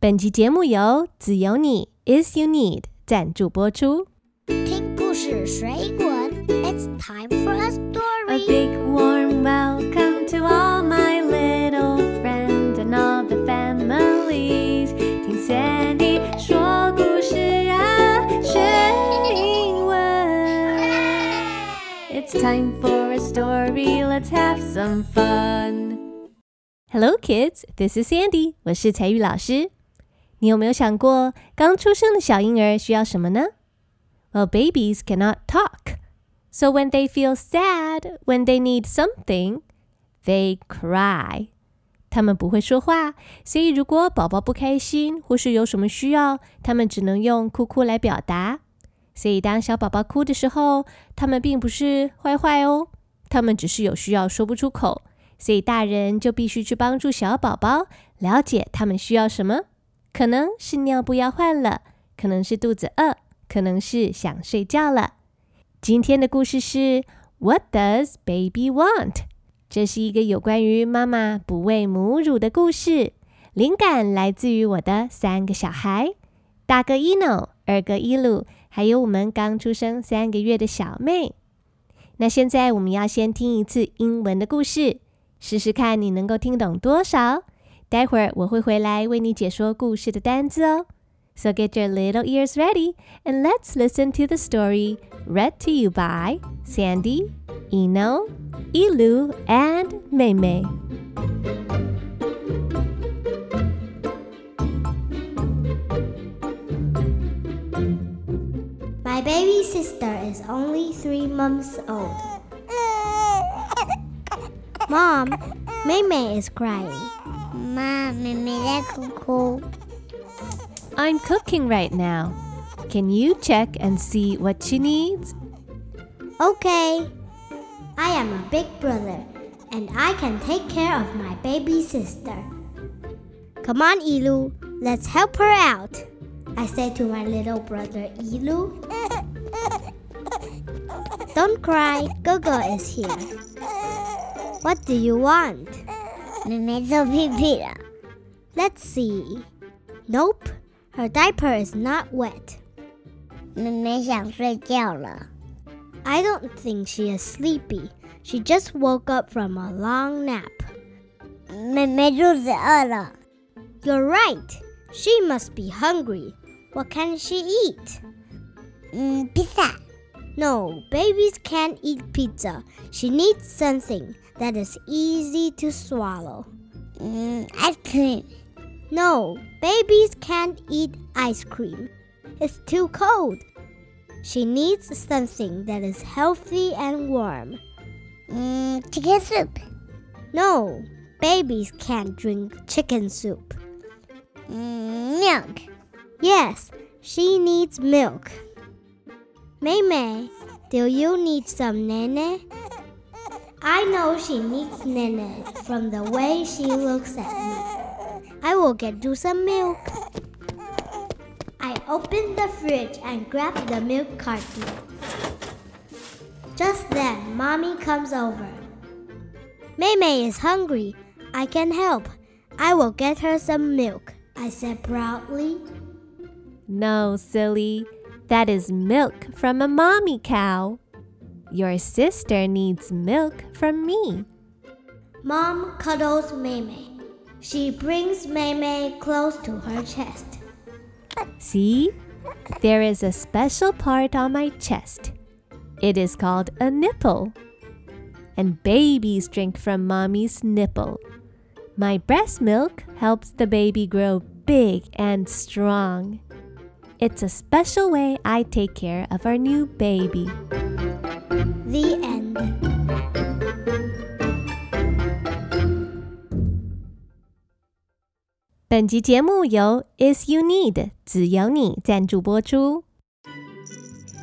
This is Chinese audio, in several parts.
本集节目由只有你 is you need 赞助播出。听故事水滚，It's time for a story. A big warm welcome to all my little friends and all the families. 听 Sandy 说故事啊，学英文。It's time for a story. Let's have some fun. Hello, kids. This is Sandy. 我是彩玉老师。你有没有想过，刚出生的小婴儿需要什么呢？Well, babies cannot talk. So when they feel sad, when they need something, they cry. 他们不会说话，所以如果宝宝不开心或是有什么需要，他们只能用哭哭来表达。所以当小宝宝哭的时候，他们并不是坏坏哦，他们只是有需要说不出口，所以大人就必须去帮助小宝宝了解他们需要什么。可能是尿布要换了，可能是肚子饿，可能是想睡觉了。今天的故事是 What does baby want？这是一个有关于妈妈不喂母乳的故事。灵感来自于我的三个小孩：大哥伊诺，二哥伊鲁，还有我们刚出生三个月的小妹。那现在我们要先听一次英文的故事，试试看你能够听懂多少。待会儿我会回来为你解说故事的单字哦。So get your little ears ready and let's listen to the story read to you by Sandy, Eno, Ilu, and Meimei. My baby sister is only three months old. Mom, Meimei is crying. I'm cooking right now. Can you check and see what she needs? Okay. I am a big brother and I can take care of my baby sister. Come on, Ilu, let's help her out. I said to my little brother Ilu. Don't cry, Gogo is here. What do you want? Let's see. Nope, her diaper is not wet. I don't think she is sleepy. She just woke up from a long nap. You're right. She must be hungry. What can she eat? Mm, pizza. No, babies can't eat pizza. She needs something that is easy to swallow. Mm, ice cream. No, babies can't eat ice cream. It's too cold. She needs something that is healthy and warm. Mm, chicken soup. No, babies can't drink chicken soup. Mm, milk. Yes, she needs milk. Meimei, do you need some nene? I know she needs nene from the way she looks at me. I will get you some milk. I open the fridge and grab the milk carton. Just then, Mommy comes over. Meimei is hungry. I can help. I will get her some milk, I said proudly. No, silly. That is milk from a mommy cow. Your sister needs milk from me. Mom cuddles Meimei. She brings Meimei close to her chest. See? There is a special part on my chest. It is called a nipple. And babies drink from mommy's nipple. My breast milk helps the baby grow big and strong. It's a special way I take care of our new baby. The end. 本集节目由 Is You Need 只有你赞助播出。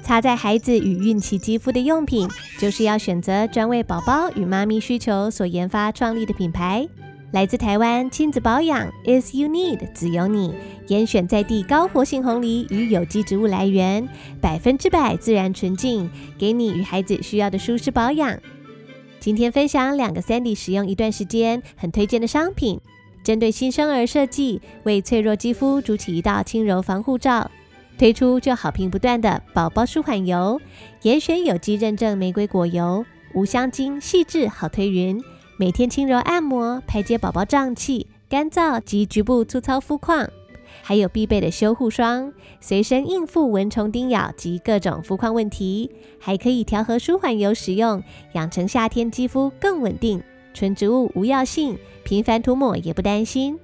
擦在孩子与孕期肌肤的用品，就是要选择专为宝宝与妈咪需求所研发创立的品牌。来自台湾亲子保养，Is You Need 只有你，严选在地高活性红梨与有机植物来源，百分之百自然纯净，给你与孩子需要的舒适保养。今天分享两个 Sandy 使用一段时间很推荐的商品。针对新生儿设计，为脆弱肌肤筑起一道轻柔防护罩。推出就好评不断的宝宝舒缓油，严选有机认证玫瑰果油，无香精，细致好推匀。每天轻柔按摩，排解宝宝胀气、干燥及局部粗糙肤况。还有必备的修护霜，随身应付蚊虫叮咬及各种肤况问题。还可以调和舒缓油使用，养成夏天肌肤更稳定。纯植物无药性，频繁涂抹也不担心。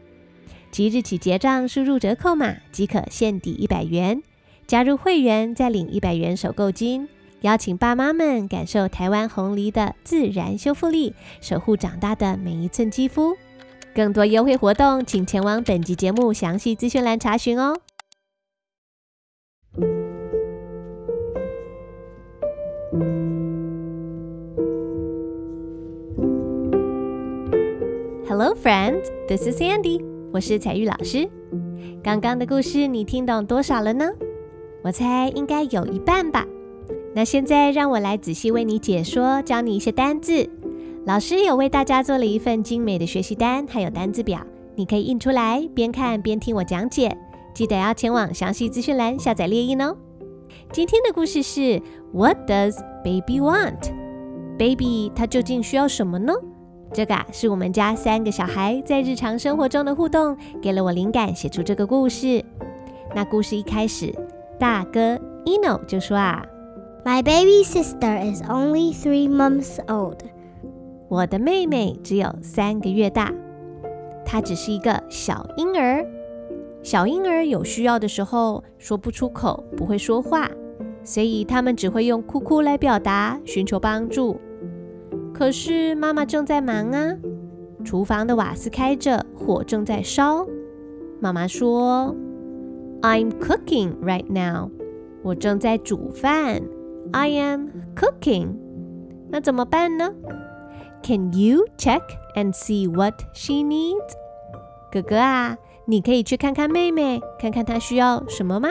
即日起结账，输入折扣码即可现抵一百元。加入会员再领一百元首购金。邀请爸妈们感受台湾红梨的自然修复力，守护长大的每一寸肌肤。更多优惠活动，请前往本集节目详细资讯栏查询哦。Hello, friends. This is Sandy. 我是彩玉老师。刚刚的故事你听懂多少了呢？我猜应该有一半吧。那现在让我来仔细为你解说，教你一些单字。老师有为大家做了一份精美的学习单，还有单字表，你可以印出来，边看边听我讲解。记得要前往详细资讯栏下载列印哦。今天的故事是 What does baby want？Baby 他究竟需要什么呢？这个啊，是我们家三个小孩在日常生活中的互动，给了我灵感，写出这个故事。那故事一开始，大哥 Eno 就说啊：“My baby sister is only three months old。”我的妹妹只有三个月大，她只是一个小婴儿。小婴儿有需要的时候说不出口，不会说话，所以他们只会用哭哭来表达，寻求帮助。可是妈妈正在忙啊，厨房的瓦斯开着，火正在烧。妈妈说：“I'm cooking right now。”我正在煮饭。I am cooking。那怎么办呢？Can you check and see what she needs？哥哥啊，你可以去看看妹妹，看看她需要什么吗？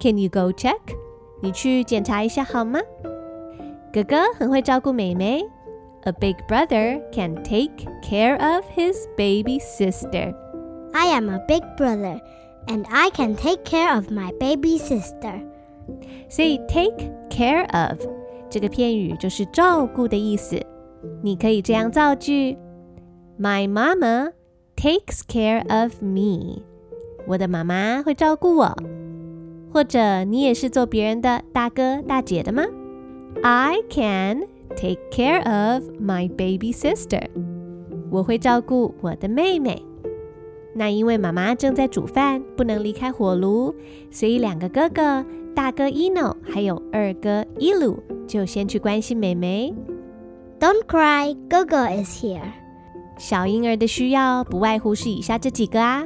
Can you go check？你去检查一下好吗？哥哥很会照顾妹妹。A big brother can take care of his baby sister. I am a big brother, and I can take care of my baby sister. 所以 take care of 这个片语就是照顾的意思。你可以这样造句：My mama takes care of me. 我的妈妈会照顾我。或者你也是做别人的大哥大姐的吗？I can. Take care of my baby sister。我会照顾我的妹妹。那因为妈妈正在煮饭，不能离开火炉，所以两个哥哥，大哥 Eno 还有二哥 Elu 就先去关心妹妹。Don't cry, 哥哥 is here。小婴儿的需要不外乎是以下这几个啊。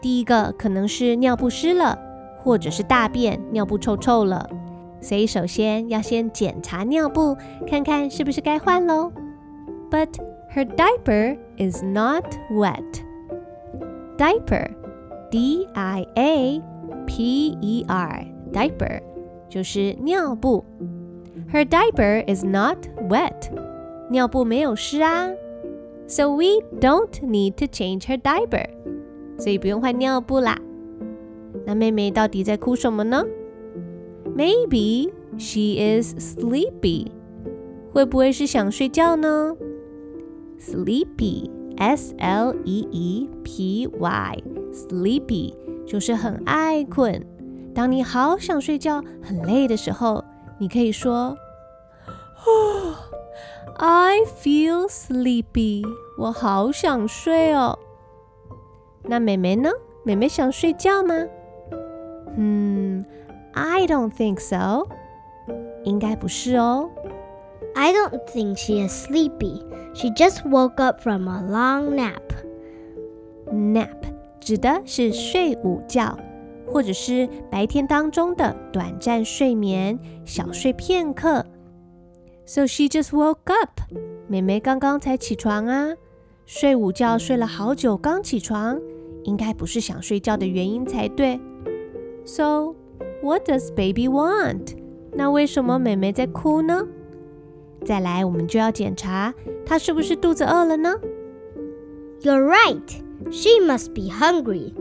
第一个可能是尿布湿了，或者是大便尿布臭臭了。所以首先要先检查尿布，看看是不是该换喽。But her diaper is not wet. Diaper, D-I-A-P-E-R, diaper 就是尿布。Her diaper is not wet. 尿布没有湿啊。So we don't need to change her diaper. 所以不用换尿布啦。那妹妹到底在哭什么呢？Maybe she is sleepy. 会不会是想睡觉呢？Sleepy, S-L-E-E-P-Y, sleepy 就是很爱困。 当你好想睡觉、很累的时候，你可以说：“Oh, I feel sleepy. 我好想睡哦。”那妹妹呢？妹妹想睡觉吗？嗯。I don't think so. 应该不是哦。I don't think she is sleepy. She just woke up from a long nap. Nap 指的是睡午觉， 或者是白天当中的短暂睡眠，小睡片刻。So she just woke up. 妹妹刚刚才起床啊，睡午觉睡了好久，刚起床，应该不是想睡觉的原因才对。So What does baby want？那为什么妹妹在哭呢？再来，我们就要检查她是不是肚子饿了呢？You're right. She must be hungry.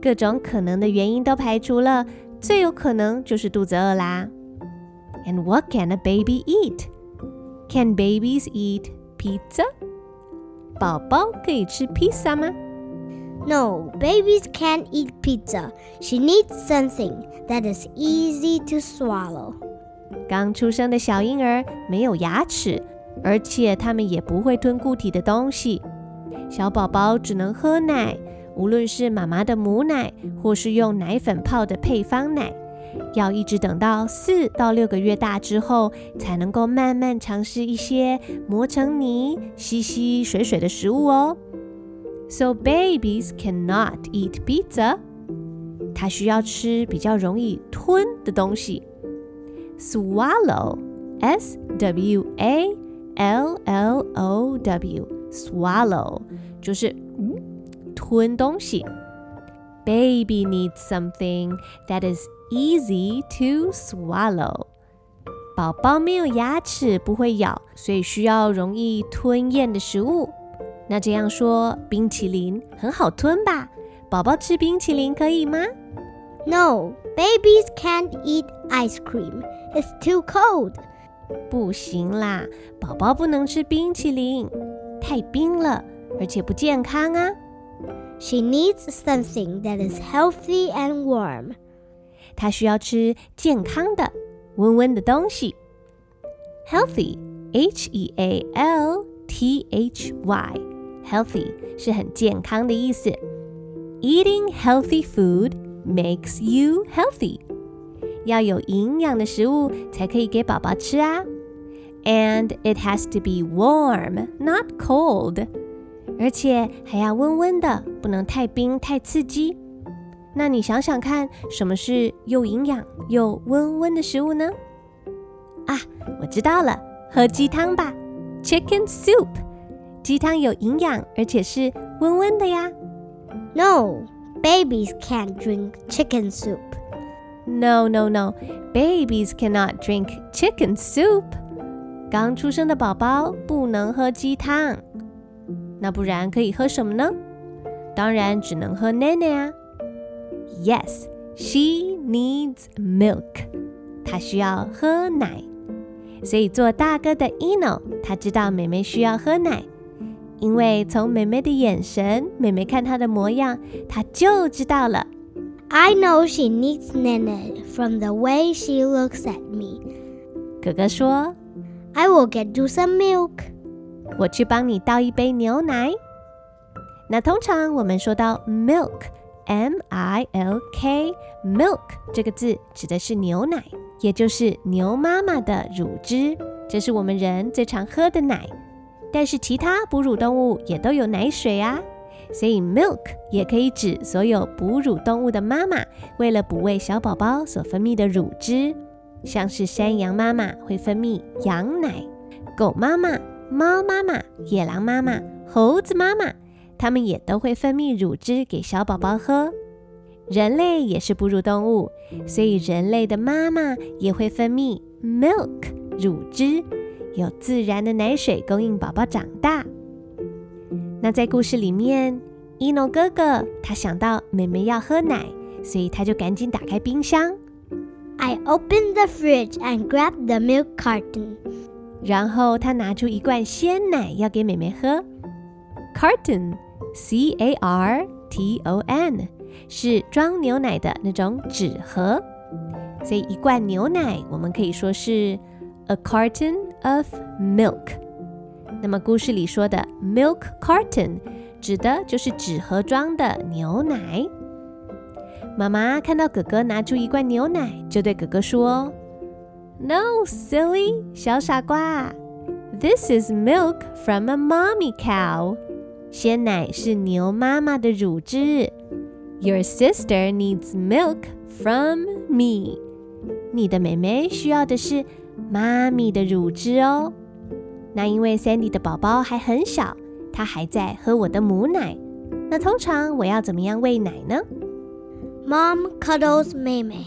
各种可能的原因都排除了，最有可能就是肚子饿啦。And what can a baby eat? Can babies eat pizza? 宝宝可以吃披萨吗？No, babies can't eat pizza. She needs something that is easy to swallow. 刚出生的小婴儿没有牙齿，而且他们也不会吞固体的东西。小宝宝只能喝奶，无论是妈妈的母奶，或是用奶粉泡的配方奶，要一直等到四到六个月大之后，才能够慢慢尝试一些磨成泥、稀稀水水的食物哦。So babies cannot eat pizza. 他需要吃比较容易吞的东西。Swallow, S W A L L O W, swallow 就是 吞东西。Baby needs something that is easy to swallow. 宝宝没有牙齿，不会咬，所以需要容易吞咽的食物。那这样说，冰淇淋很好吞吧？宝宝吃冰淇淋可以吗？No, babies can't eat ice cream. It's too cold. 不行啦，宝宝不能吃冰淇淋，太冰了，而且不健康啊。 She needs something that is healthy and warm. 她需要吃健康的、温温的东西。Healthy, H-E-A-L-T-H-Y. Healthy 是很健康的意思。Eating healthy food makes you healthy。要有营养的食物才可以给宝宝吃啊。And it has to be warm, not cold。 而且还要温温的，不能太冰太刺激。那你想想看，什么是又营养又温温的食物呢？啊，我知道了，喝鸡汤吧，Chicken soup。鸡汤有营养，而且是温温的呀。No, babies can't drink chicken soup. No, no, no, babies cannot drink chicken soup. 刚出生的宝宝不能喝鸡汤，那不然可以喝什么呢？当然只能喝奶奶啊。Yes, she needs milk. 她需要喝奶，所以做大哥的 Eno，他知道妹妹需要喝奶。因为从妹妹的眼神，妹妹看她的模样，她就知道了。I know she needs nene from the way she looks at me。哥哥说：“I will get you some milk。”我去帮你倒一杯牛奶。那通常我们说到 milk，M-I-L-K，milk 这个字指的是牛奶，也就是牛妈妈的乳汁，这是我们人最常喝的奶。但是其他哺乳动物也都有奶水啊，所以 milk 也可以指所有哺乳动物的妈妈为了哺喂小宝宝所分泌的乳汁，像是山羊妈妈会分泌羊奶，狗妈妈、猫妈妈、野狼妈妈、猴子妈妈，它们也都会分泌乳汁给小宝宝喝。人类也是哺乳动物，所以人类的妈妈也会分泌 milk 乳汁。有自然的奶水供应宝宝长大。那在故事里面，Eno 哥哥他想到妹妹要喝奶，所以他就赶紧打开冰箱。I opened the fridge and grabbed the milk carton。然后他拿出一罐鲜奶要给妹妹喝。Carton，C-A-R-T-O-N，是装牛奶的那种纸盒。所以一罐牛奶，我们可以说是 a carton。of milk。那么故事里说的 milk carton 指的就是纸盒装的牛奶。妈妈看到哥哥拿出一罐牛奶，就对哥哥说 ：“No, silly，小傻瓜，This is milk from a mommy cow。鲜奶是牛妈妈的乳汁。Your sister needs milk from me。你的妹妹需要的是。”妈咪的乳汁哦，那因为 Sandy 的宝宝还很小，他还在喝我的母奶。那通常我要怎么样喂奶呢？Mom cuddles 妹妹。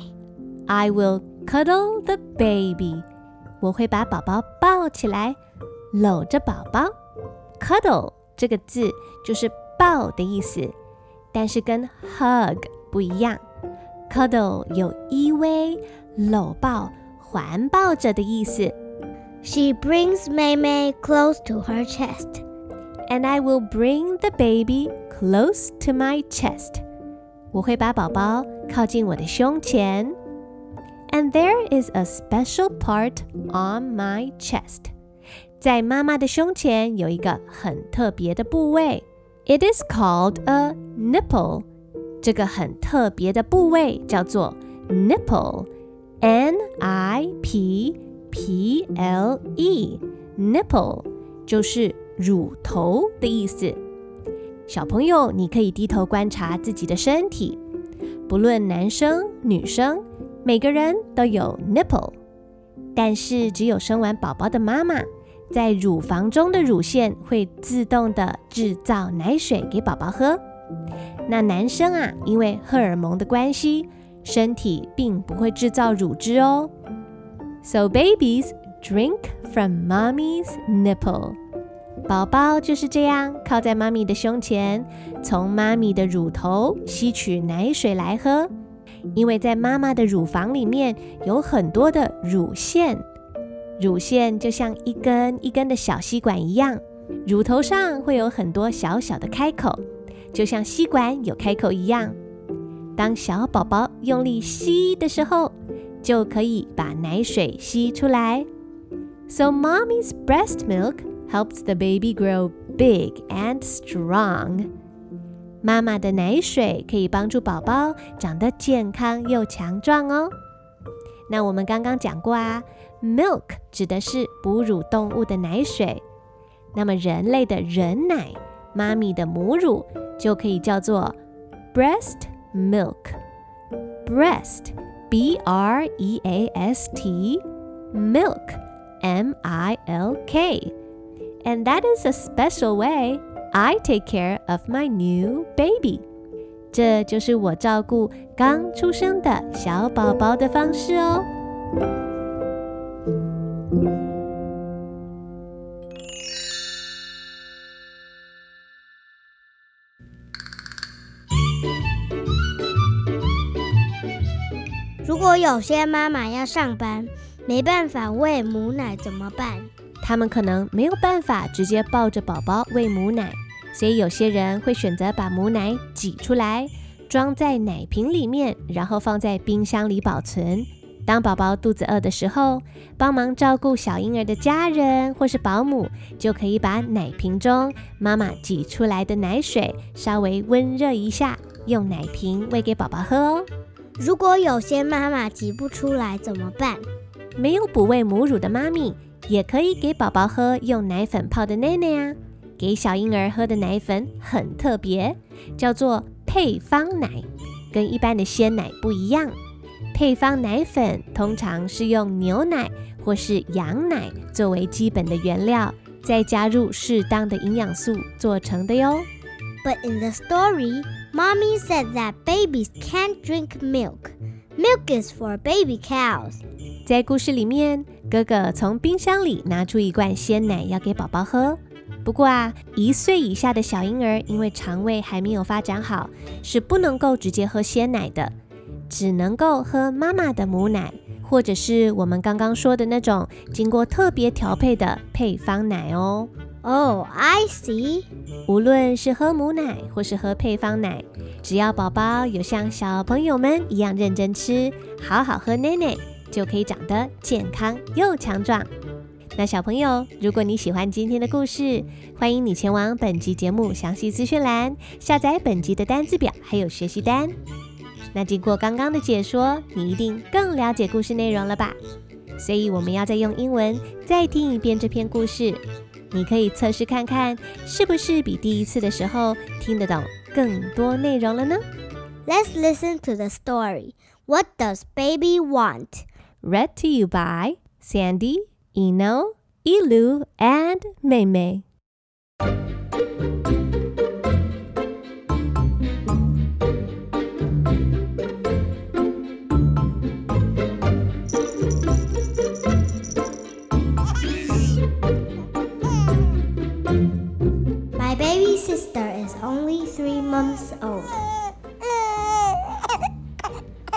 I will cuddle the baby。我会把宝宝抱起来，搂着宝宝。Cuddle 这个字就是抱的意思，但是跟 hug 不一样。Cuddle 有依偎、搂抱、环抱着的意思。She brings Maymay close to her chest. And I will bring the baby close to my chest. 我会把宝宝靠近我的胸前。And there is a special part on my chest. 在妈妈的胸前有一个很特别的部位。It is called a nipple. 这个很特别的部位叫做 nipple。N-I-P-P-L-E。nipple 就是乳头的意思。小朋友，你可以低头观察自己的身体，不论男生女生， 每个人都有 nipple。但是只有生完宝宝的妈妈，在乳房中的乳腺会自动的制造奶水给宝宝喝。那男生啊，因为荷尔蒙的关系，身体并不会制造乳汁哦。So babies drink from mommy's nipple. 宝宝就是这样靠在妈咪的胸前，从妈咪的乳头吸取奶水来喝。因为在妈妈的乳房里面有很多的乳腺，乳腺就像一根一根的小吸管一样，乳头上会有很多小小的开口，就像吸管有开口一样。当小宝宝用力吸的时候，就可以把奶水吸出来。So mommy's breast milk helps the baby grow big and strong. 妈妈的奶水可以帮助宝宝长得健康又强壮哦。那我们刚刚讲过啊，milk 指的是哺乳动物的奶水。那么人类的人奶，妈咪的母乳就可以叫做 breast milk。breast B R E A S T milk M I L K and that is a special way I take care of my new baby。这就是我照顾刚出生的小宝宝的方式哦。如果有些妈妈要上班，没办法喂母奶怎么办？他们可能没有办法直接抱着宝宝喂母奶。所以有些人会选择把母奶挤出来，装在奶瓶里面，然后放在冰箱里保存。当宝宝肚子饿的时候，帮忙照顾小婴儿的家人或是保姆，就可以把奶瓶中妈妈挤出来的奶水稍微温热一下，用奶瓶喂给宝宝喝哦。如果有些妈妈挤不出来怎么办？没有哺喂母乳的妈咪，也可以给宝宝喝用奶粉泡的奶奶啊。给小婴儿喝的奶粉很特别，叫做配方奶，跟一般的鲜奶不一样。配方奶粉通常是用牛奶或是羊奶作为基本的原料，再加入适当的营养素做成的哟。But in the story, Mommy said that babies can't drink milk. Milk is for baby cows. 在故事里面，哥哥从冰箱里拿出一罐鲜奶要给宝宝喝。不过啊，一岁以下的小婴儿因为肠胃还没有发展好，是不能够直接喝鲜奶的，只能够喝妈妈的母奶，或者是我们刚刚说的那种经过特别调配的配方奶哦。Oh, I see. 无论是喝母奶或是喝配方奶，只要宝宝有像小朋友们一样认真吃，好好喝奶奶，就可以长得健康又强壮。那小朋友，如果你喜欢今天的故事，欢迎你前往本集节目详细资讯栏下载本集的单字表还有学习单。那经过刚刚的解说，你一定更了解故事内容了吧？所以我们要再用英文再听一遍这篇故事，你可以测试看看是不是比第一次的时候听得懂更多内容了呢？Let's listen to the story. What does baby want? Read to you by Sandy. Eno, Ilu, and Maymay. My months old.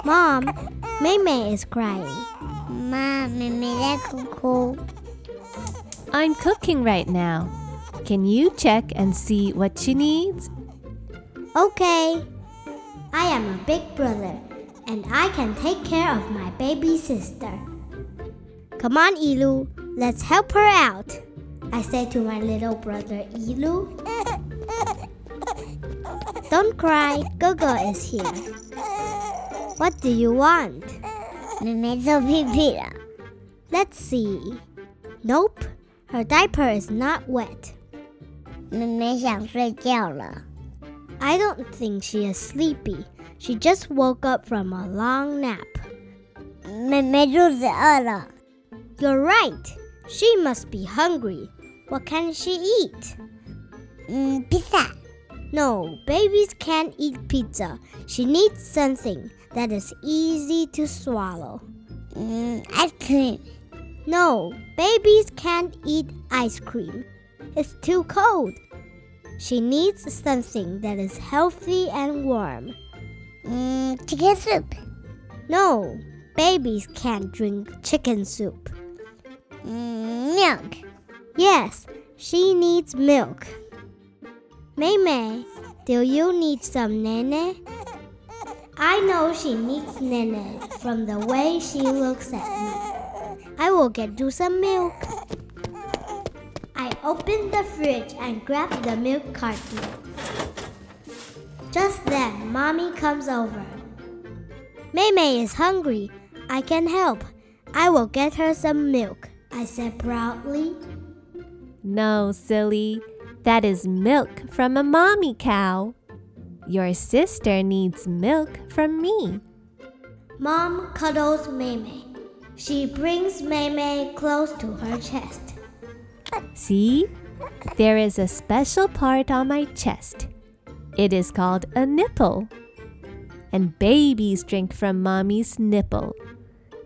Mom, Maymay is crying. Mom, Maymay, cuckoo. I'm cooking right now. Can you check and see what she needs? Okay. I am a big brother and I can take care of my baby sister. Come on, Ilu, let's help her out, I said to my little brother Ilu. Don't cry, Gogo is here. What do you want? 妹妹做屁屁了。 Let's see. Nope, her diaper is not wet. 妹妹想睡觉了。 I don't think she is sleepy. She just woke up from a long nap. 妹妹肚子饿了。 You're right. She must be hungry. What can she eat? 嗯，披萨。 No, babies can't eat pizza. She needs something that is easy to swallow. Mm, ice cream. No, babies can't eat ice cream. It's too cold. She needs something that is healthy and warm. Mm, chicken soup. No, babies can't drink chicken soup. Mm, milk. Yes, she needs milk. May May, do you need some nene? I know she needs nene from the way she looks at me. I will get you some milk. I open the fridge and grab the milk carton. Just then, Mommy comes over. May May is hungry. I can help. I will get her some milk, I said proudly. No, silly. That is milk from a mommy cow. Your sister needs milk from me. Mom cuddles Maymay. She brings Maymay close to her chest. See? There is a special part on my chest. It is called a nipple. And babies drink from mommy's nipple.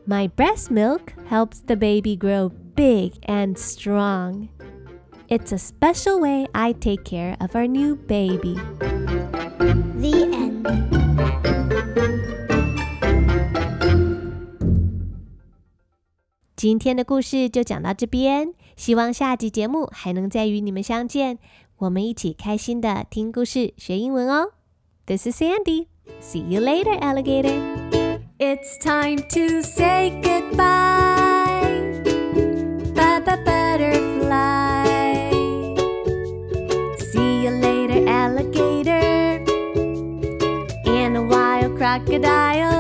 My breast milk helps the baby grow big and strong. It's a special way I take care of our new baby. The end. 今天的故事就讲到这边，希望下集节目还能再与你们相见，我们一起开心的听故事学英文哦。This is Sandy. See you later, alligator. It's time to say goodbye. Crocodile.